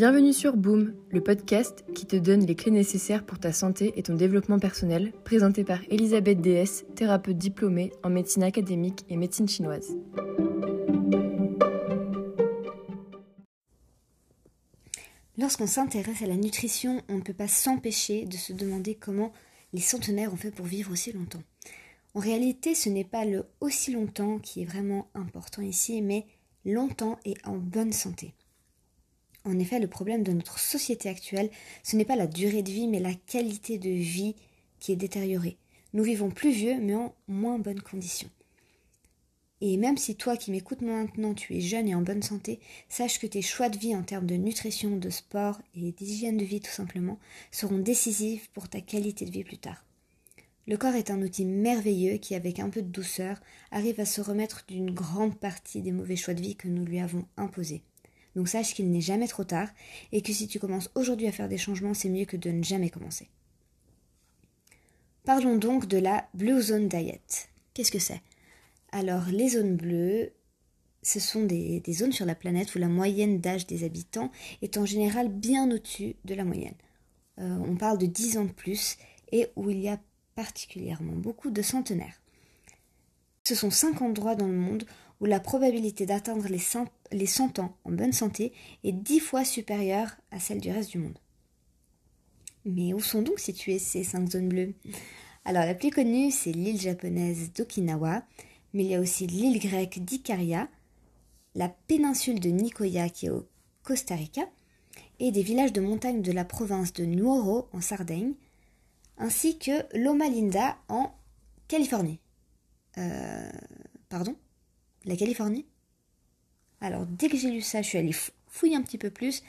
Bienvenue sur Boom, le podcast qui te donne les clés nécessaires pour ta santé et ton développement personnel, présenté par Elisabeth DS, thérapeute diplômée en médecine académique et médecine chinoise. Lorsqu'on s'intéresse à la nutrition, on ne peut pas s'empêcher de se demander comment les centenaires ont fait pour vivre aussi longtemps. En réalité, ce n'est pas le aussi longtemps qui est vraiment important ici, mais longtemps et en bonne santé. En effet, le problème de notre société actuelle, ce n'est pas la durée de vie, mais la qualité de vie qui est détériorée. Nous vivons plus vieux, mais en moins bonnes conditions. Et même si toi qui m'écoutes maintenant, tu es jeune et en bonne santé, sache que tes choix de vie en termes de nutrition, de sport et d'hygiène de vie tout simplement seront décisifs pour ta qualité de vie plus tard. Le corps est un outil merveilleux qui, avec un peu de douceur, arrive à se remettre d'une grande partie des mauvais choix de vie que nous lui avons imposés. Donc sache qu'il n'est jamais trop tard et que si tu commences aujourd'hui à faire des changements, c'est mieux que de ne jamais commencer. Parlons donc de la Blue Zone Diet. Qu'est-ce que c'est? Alors les zones bleues, ce sont des, zones sur la planète où la moyenne d'âge des habitants est en général bien au-dessus de la moyenne. Euh, on parle de 10 ans de plus et où il y a particulièrement beaucoup de centenaires. Ce sont cinq endroits dans le monde où la probabilité d'atteindre les, 100, ans en bonne santé est dix fois supérieure à celle du reste du monde. Mais où sont donc situées ces cinq zones bleues? Alors la plus connue, c'est l'île japonaise d'Okinawa, mais il y a aussi l'île grecque d'Ikaria, la péninsule de Nicoya qui est au Costa Rica, et des villages de montagne de la province de Nuoro en Sardaigne, ainsi que Loma Linda en Californie. Euh, pardon? La Californie Alors, dès que j'ai lu ça, je suis allée fouiller un petit peu plus,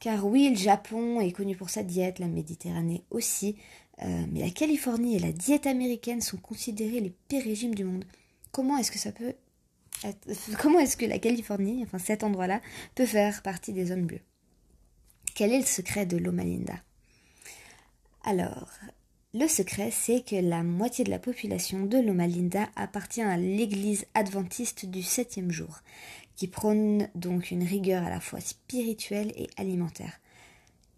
car oui, le Japon est connu pour sa diète, la Méditerranée aussi, euh, mais la Californie et la diète américaine sont considérés les pires régimes du monde. Comment est-ce que ça peut. Comment est-ce que la Californie, enfin cet endroit-là, peut faire partie des zones bleues? Quel est le secret de Loma Linda Alors, le secret, c'est que la moitié de la population de Loma Linda appartient à l'église adventiste du septième jour, qui prône donc une rigueur à la fois spirituelle et alimentaire.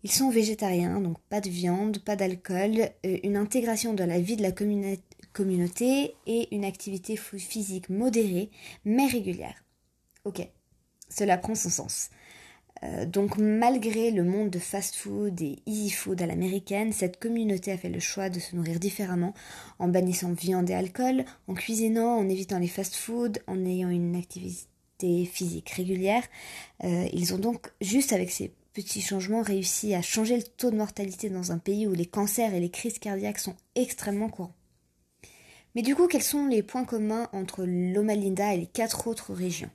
Ils sont végétariens, donc pas de viande, pas d'alcool, euh, une intégration dans la vie de la communauté et une activité physique modérée mais régulière. Ok, cela prend son sens. Euh, donc malgré le monde de fast-food et easy food à l'américaine, cette communauté a fait le choix de se nourrir différemment en bannissant viande et alcool, en cuisinant, en évitant les fast-food, en ayant une activité physique régulière. Euh, ils ont donc juste avec ces petits changements réussi à changer le taux de mortalité dans un pays où les cancers et les crises cardiaques sont extrêmement courants. Mais du coup, quels sont les points communs entre Loma Linda et les quatre autres régions?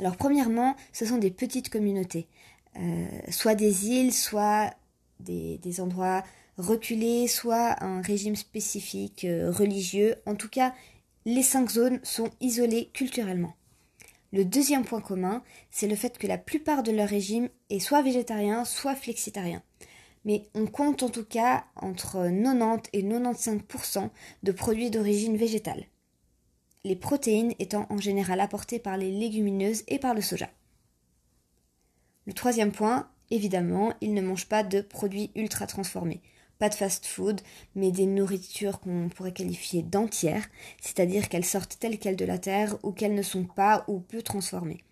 Alors premièrement, ce sont des petites communautés, euh, soit des îles, soit des, endroits reculés, soit un régime spécifique euh, religieux. En tout cas, les cinq zones sont isolées culturellement. Le deuxième point commun, c'est le fait que la plupart de leur régime est soit végétarien, soit flexitarien. Mais on compte en tout cas entre 90 et 95% de produits d'origine végétale les protéines étant en général apportées par les légumineuses et par le soja. Le troisième point, évidemment, ils ne mangent pas de produits ultra transformés. Pas de fast-food, mais des nourritures qu'on pourrait qualifier d'entières, c'est-à-dire qu'elles sortent telles quelles de la terre ou qu'elles ne sont pas ou peu transformées.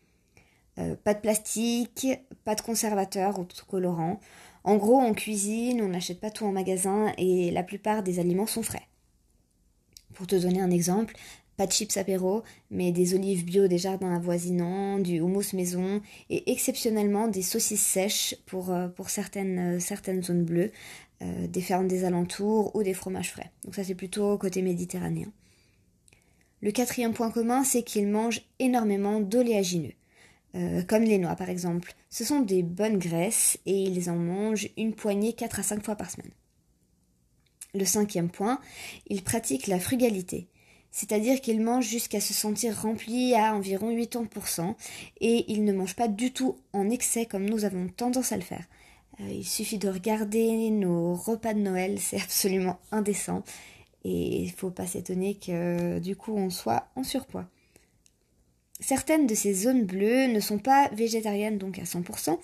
Euh, pas de plastique, pas de conservateurs ou de colorants. En gros, on cuisine, on n'achète pas tout en magasin et la plupart des aliments sont frais. Pour te donner un exemple, pas de chips apéro, mais des olives bio des jardins avoisinants, du houmous maison et exceptionnellement des saucisses sèches pour, euh, euh, certaines zones bleues, euh, des fermes des alentours ou des fromages frais. Donc ça c'est plutôt côté méditerranéen. Le quatrième point commun, c'est qu'ils mangent énormément d'oléagineux, comme les noix par exemple. Ce sont des bonnes graisses et ils en mangent une poignée 4 à 5 fois par semaine. Le cinquième point, ils pratiquent la frugalité c'est-à-dire qu'ils mangent jusqu'à se sentir remplis à environ 80% et ils ne mangent pas du tout en excès comme nous avons tendance à le faire. Euh, il suffit de regarder nos repas de Noël, c'est absolument indécent et il ne faut pas s'étonner que du coup on soit en surpoids. Certaines de ces zones bleues ne sont pas végétariennes donc à 100%,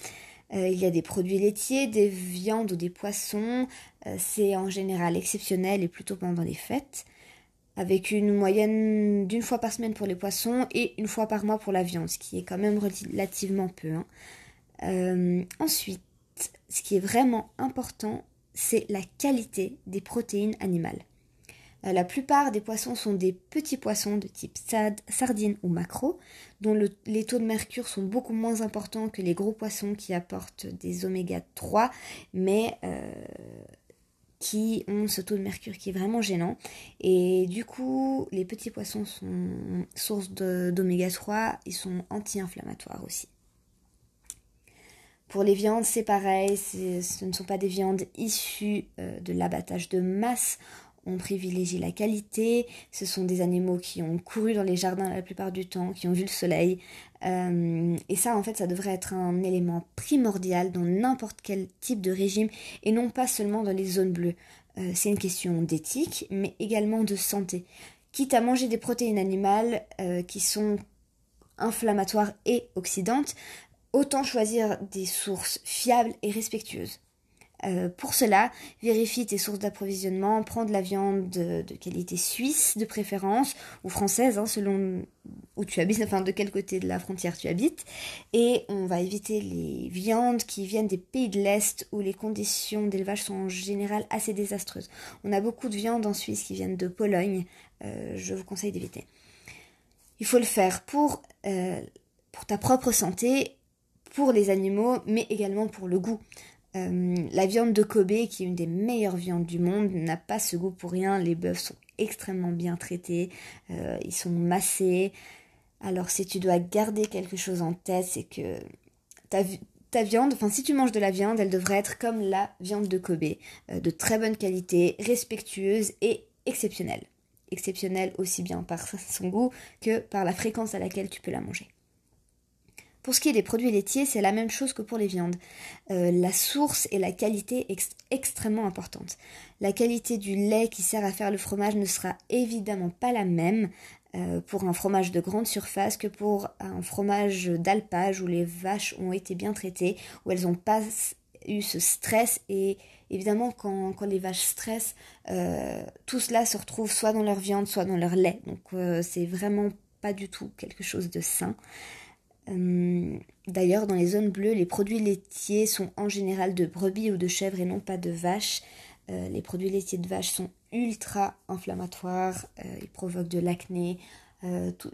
Euh, il y a des produits laitiers, des viandes ou des poissons. Euh, c'est en général exceptionnel et plutôt pendant les fêtes, avec une moyenne d'une fois par semaine pour les poissons et une fois par mois pour la viande, ce qui est quand même relativement peu. Hein. Euh, ensuite, ce qui est vraiment important, c'est la qualité des protéines animales. Euh, la plupart des poissons sont des petits poissons de type sardine ou maquereau, dont les taux de mercure sont beaucoup moins importants que les gros poissons qui apportent des oméga 3, mais euh, qui ont ce taux de mercure qui est vraiment gênant. Et du coup, les petits poissons sont source d'oméga 3, ils sont anti-inflammatoires aussi. Pour les viandes, c'est pareil, ce ne sont pas des viandes issues euh, de l'abattage de masse on privilégie la qualité. Ce sont des animaux qui ont couru dans les jardins la plupart du temps, qui ont vu le soleil. Euh, et ça, en fait, ça devrait être un élément primordial dans n'importe quel type de régime et non pas seulement dans les zones bleues. Euh, c'est une question d'éthique, mais également de santé. Quitte à manger des protéines animales euh, qui sont inflammatoires et oxydantes, autant choisir des sources fiables et respectueuses. Euh, pour cela, vérifie tes sources d'approvisionnement, prends de la viande de, qualité suisse de préférence, ou française, hein, selon où tu habites, enfin de quel côté de la frontière tu habites. Et on va éviter les viandes qui viennent des pays de l'Est où les conditions d'élevage sont en général assez désastreuses. On a beaucoup de viandes en Suisse qui viennent de Pologne, euh, je vous conseille d'éviter. Il faut le faire euh, pour ta propre santé, pour les animaux, mais également pour le goût. Euh, la viande de Kobe, qui est une des meilleures viandes du monde, n'a pas ce goût pour rien. Les bœufs sont extrêmement bien traités, euh, ils sont massés. Alors si tu dois garder quelque chose en tête, c'est que ta, viande, enfin si tu manges de la viande, elle devrait être comme la viande de Kobe, euh, de très bonne qualité, respectueuse et exceptionnelle. Exceptionnelle aussi bien par son goût que par la fréquence à laquelle tu peux la manger. Pour ce qui est des produits laitiers, c'est la même chose que pour les viandes. Euh, la source et la qualité est extrêmement importante. La qualité du lait qui sert à faire le fromage ne sera évidemment pas la même euh, pour un fromage de grande surface que pour un fromage d'alpage où les vaches ont été bien traitées, où elles n'ont pas eu ce stress et évidemment quand, les vaches stressent, euh, tout cela se retrouve soit dans leur viande, soit dans leur lait. Donc c'est vraiment pas du tout quelque chose de sain. Euh, d'ailleurs, dans les zones bleues, les produits laitiers sont en général de brebis ou de chèvres et non pas de vaches. Euh, les produits laitiers de vaches sont ultra inflammatoires, euh, ils provoquent de l'acné,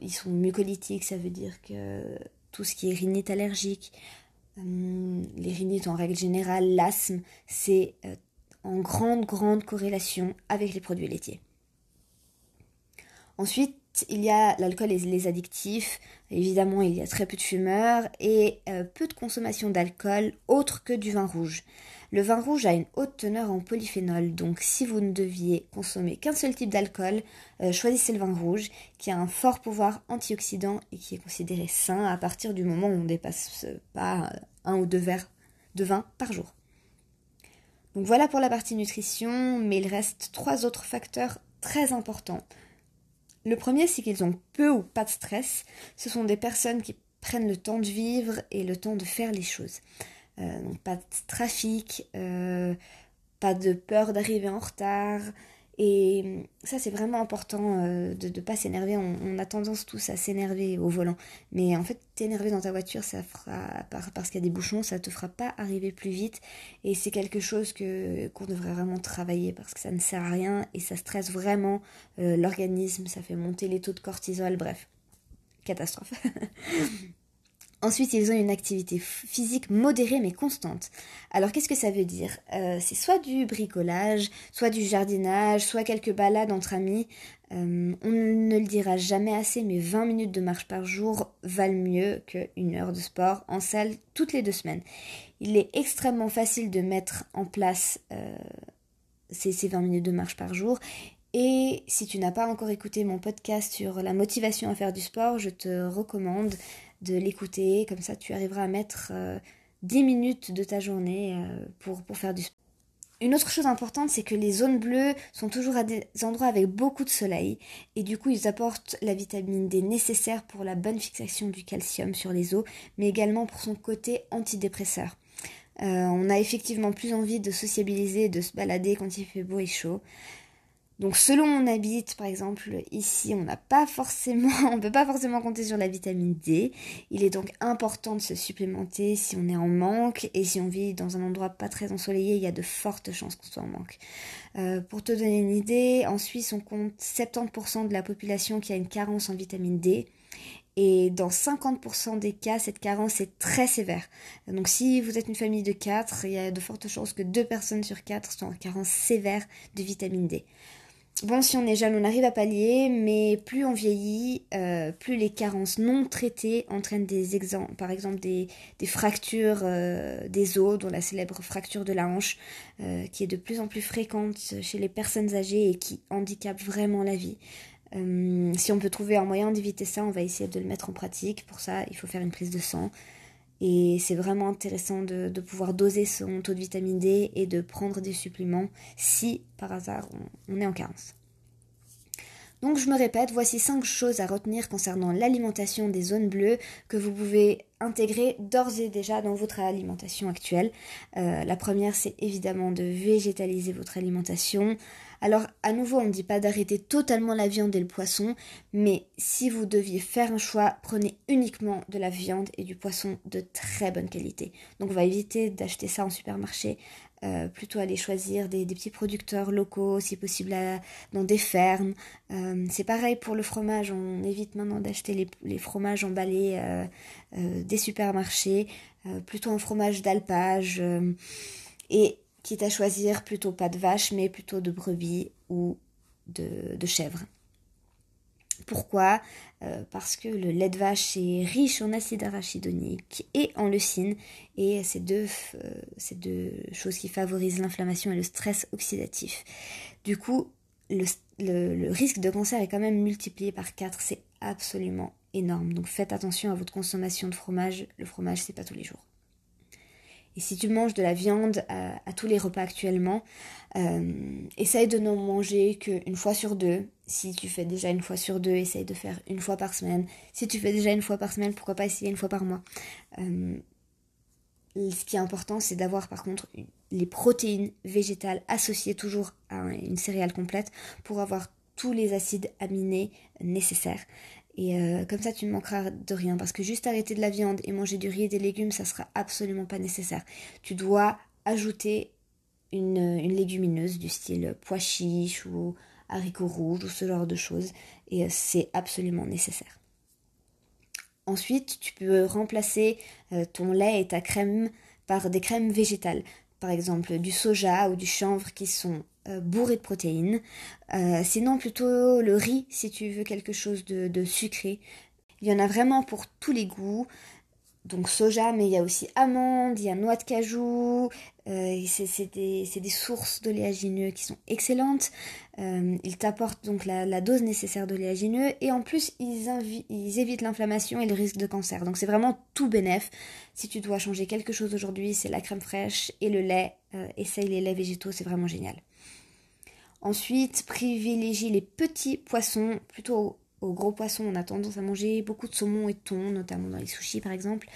ils sont mucolytiques, ça veut dire que tout ce qui est rhinite allergique, les rhinites en règle générale, l'asthme, c'est en grande, grande corrélation avec les produits laitiers. Ensuite, il y a l'alcool et les addictifs. Évidemment, il y a très peu de fumeurs et euh, peu de consommation d'alcool autre que du vin rouge. Le vin rouge a une haute teneur en polyphénol, donc si vous ne deviez consommer qu'un seul type d'alcool, euh, choisissez le vin rouge, qui a un fort pouvoir antioxydant et qui est considéré sain à partir du moment où on ne dépasse pas un ou deux verres de vin par jour. Donc voilà pour la partie nutrition, mais il reste trois autres facteurs très importants le premier, c'est qu'ils ont peu ou pas de stress. Ce sont des personnes qui prennent le temps de vivre et le temps de faire les choses. Euh, donc pas de trafic, euh, pas de peur d'arriver en retard, et ça, c'est vraiment important euh, de ne pas s'énerver. On, a tendance tous à s'énerver au volant. Mais en fait, t'énerver dans ta voiture, ça fera, parce qu'il y a des bouchons, ça te fera pas arriver plus vite. Et c'est quelque chose qu'on devrait vraiment travailler parce que ça ne sert à rien et ça stresse vraiment euh, l'organisme. Ça fait monter les taux de cortisol. Bref, catastrophe. Ensuite, ils ont une activité physique modérée mais constante. Alors, qu'est-ce que ça veut dire? Euh, C'est soit du bricolage, soit du jardinage, soit quelques balades entre amis. Euh, on ne le dira jamais assez, mais 20 minutes de marche par jour valent mieux qu'une heure de sport en salle toutes les deux semaines. Il est extrêmement facile de mettre en place euh, ces, ces 20 minutes de marche par jour et si tu n'as pas encore écouté mon podcast sur la motivation à faire du sport, je te recommande de l'écouter. Comme ça, tu arriveras à mettre 10 euh, minutes de ta journée euh, pour, pour faire du sport. Une autre chose importante, c'est que les zones bleues sont toujours à des endroits avec beaucoup de soleil et du coup ils apportent la vitamine D nécessaire pour la bonne fixation du calcium sur les os, mais également pour son côté antidépresseur. on a effectivement plus envie de sociabiliser, de se balader quand il fait beau et chaud. Donc selon où on habite, par exemple, ici, on n'a pas forcément, on peut pas forcément compter sur la vitamine D. Il est donc important de se supplémenter si on est en manque et si on vit dans un endroit pas très ensoleillé, il y a de fortes chances qu'on soit en manque. Euh, pour te donner une idée, en Suisse, on compte 70% de la population qui a une carence en vitamine D. Et dans 50% des cas, cette carence est très sévère. Donc si vous êtes une famille de 4, il y a de fortes chances que 2 personnes sur 4 soient en carence sévère de vitamine D. Bon, si on est jeune, on arrive à pallier, mais plus on vieillit, euh, plus les carences non traitées entraînent des exemples, par exemple des, fractures euh, des os, dont la célèbre fracture de la hanche, euh, qui est de plus en plus fréquente chez les personnes âgées et qui handicape vraiment la vie. si on peut trouver un moyen d'éviter ça, on va essayer de le mettre en pratique. Pour ça, il faut faire une prise de sang. Et c'est vraiment intéressant de, pouvoir doser son taux de vitamine D et de prendre des suppléments si par hasard on, est en carence. Donc je me répète, voici 5 choses à retenir concernant l'alimentation des zones bleues que vous pouvez intégrer d'ores et déjà dans votre alimentation actuelle. Euh, la première, c'est évidemment de végétaliser votre alimentation. Alors, à nouveau, on ne dit pas d'arrêter totalement la viande et le poisson, mais si vous deviez faire un choix, prenez uniquement de la viande et du poisson de très bonne qualité. Donc, on va éviter d'acheter ça en supermarché. Euh, plutôt aller choisir des, petits producteurs locaux, si possible dans des fermes. Euh, c'est pareil pour le fromage, on évite maintenant d'acheter les, fromages emballés euh, des supermarchés, plutôt un fromage d'alpage. Quitte à choisir plutôt pas de vache, mais plutôt de brebis ou de, chèvre. Pourquoi? Euh, Parce que le lait de vache est riche en acide arachidonique et en leucine, et deux, euh, deux choses qui favorisent l'inflammation et le stress oxydatif. Du coup, le, le, risque de cancer est quand même multiplié par 4, c'est absolument énorme. Donc faites attention à votre consommation de fromage. Le fromage, c'est pas tous les jours. Et si tu manges de la viande à, tous les repas actuellement, euh, essaye de n'en manger qu'une fois sur deux. Si tu fais déjà une fois sur deux, essaye de faire une fois par semaine. Si tu fais déjà une fois par semaine, pourquoi pas essayer une fois par mois? Euh, ce qui est important, c'est d'avoir par contre les protéines végétales associées toujours à une céréale complète pour avoir tous les acides aminés nécessaires. Et euh, comme ça, tu ne manqueras de rien. Parce que juste arrêter de la viande et manger du riz et des légumes, ça sera absolument pas nécessaire. Tu dois ajouter une, légumineuse du style pois chiche ou haricots rouges ou ce genre de choses. Et euh, c'est absolument nécessaire. Ensuite, tu peux remplacer euh, ton lait et ta crème par des crèmes végétales. Par exemple, du soja ou du chanvre qui sont euh, bourré de protéines. Euh, sinon, plutôt le riz si tu veux quelque chose de, sucré. Il y en a vraiment pour tous les goûts. Donc soja, mais il y a aussi amandes, il y a noix de cajou. Euh, c'est des, sources d'oléagineux qui sont excellentes. ils t'apportent donc la, dose nécessaire d'oléagineux et en plus ils, ils évitent l'inflammation et le risque de cancer. Donc c'est vraiment tout bénef. Si tu dois changer quelque chose aujourd'hui, c'est la crème fraîche et le lait. essaye les laits végétaux, c'est vraiment génial. Ensuite, privilégier les petits poissons plutôt aux gros poissons. On a tendance à manger beaucoup de saumon et de thon, notamment dans les sushis par exemple.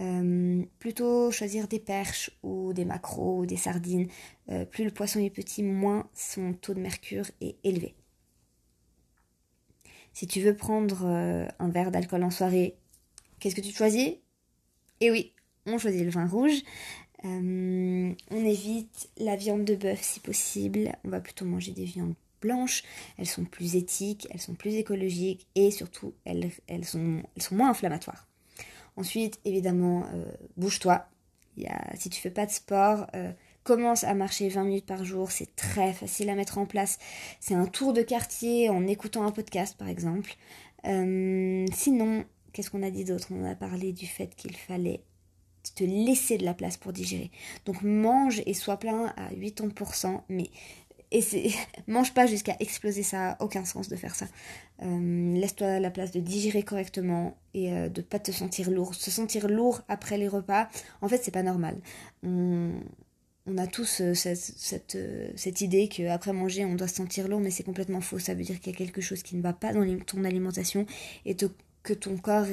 Euh, plutôt choisir des perches ou des maquereaux ou des sardines. Euh, plus le poisson est petit, moins son taux de mercure est élevé. Si tu veux prendre euh, un verre d'alcool en soirée, qu'est-ce que tu choisis? Eh oui, on choisit le vin rouge. Euh, on évite la viande de bœuf si possible. On va plutôt manger des viandes blanches. Elles sont plus éthiques, elles sont plus écologiques et surtout elles, elles, sont, elles sont moins inflammatoires. Ensuite, évidemment, euh, bouge-toi. si tu fais pas de sport, euh, commence à marcher 20 minutes par jour. C'est très facile à mettre en place. C'est un tour de quartier en écoutant un podcast, par exemple. sinon, qu'est-ce qu'on a dit d'autre? On a parlé du fait qu'il fallait te laisser de la place pour digérer. Donc mange et sois plein à 80%, mais mange pas jusqu'à exploser, ça a aucun sens de faire ça. Euh, laisse-toi la place de digérer correctement et de euh, de pas te sentir lourd. Se sentir lourd après les repas, en fait, c'est pas normal. On, a tous euh, cette, cette, cette, idée qu'après manger, on doit se sentir lourd, mais c'est complètement faux. Ça veut dire qu'il y a quelque chose qui ne va pas dans ton alimentation et que ton corps,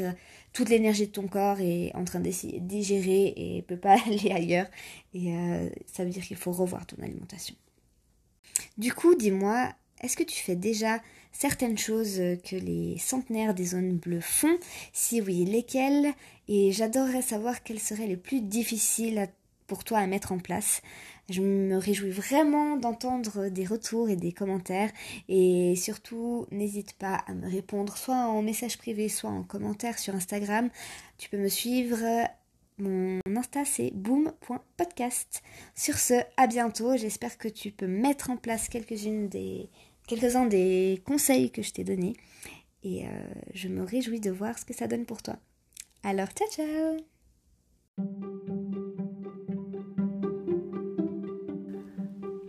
toute l'énergie de ton corps est en train de digérer et peut pas aller ailleurs. Et ça veut dire qu'il faut revoir ton alimentation. Du coup, dis-moi, est-ce que tu fais déjà certaines choses que les centenaires des zones bleues font? Si oui, lesquelles? Et j'adorerais savoir quelles seraient les plus difficiles pour toi à mettre en place. Je me réjouis vraiment d'entendre des retours et des commentaires et surtout n'hésite pas à me répondre soit en message privé soit en commentaire sur Instagram. Tu peux me suivre mon Insta c'est boom.podcast. Sur ce, à bientôt. J'espère que tu peux mettre en place quelques-uns des conseils que je t'ai donnés et euh, je me réjouis de voir ce que ça donne pour toi. Alors, ciao ciao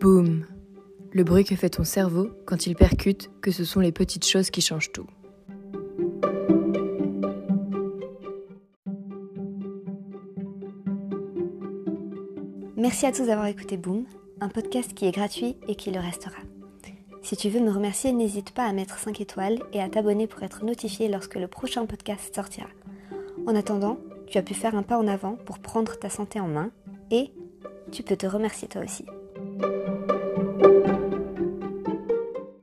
Boum Le bruit que fait ton cerveau quand il percute que ce sont les petites choses qui changent tout. Merci à tous d'avoir écouté Boom, un podcast qui est gratuit et qui le restera. Si tu veux me remercier, n'hésite pas à mettre 5 étoiles et à t'abonner pour être notifié lorsque le prochain podcast sortira. En attendant, tu as pu faire un pas en avant pour prendre ta santé en main et tu peux te remercier toi aussi.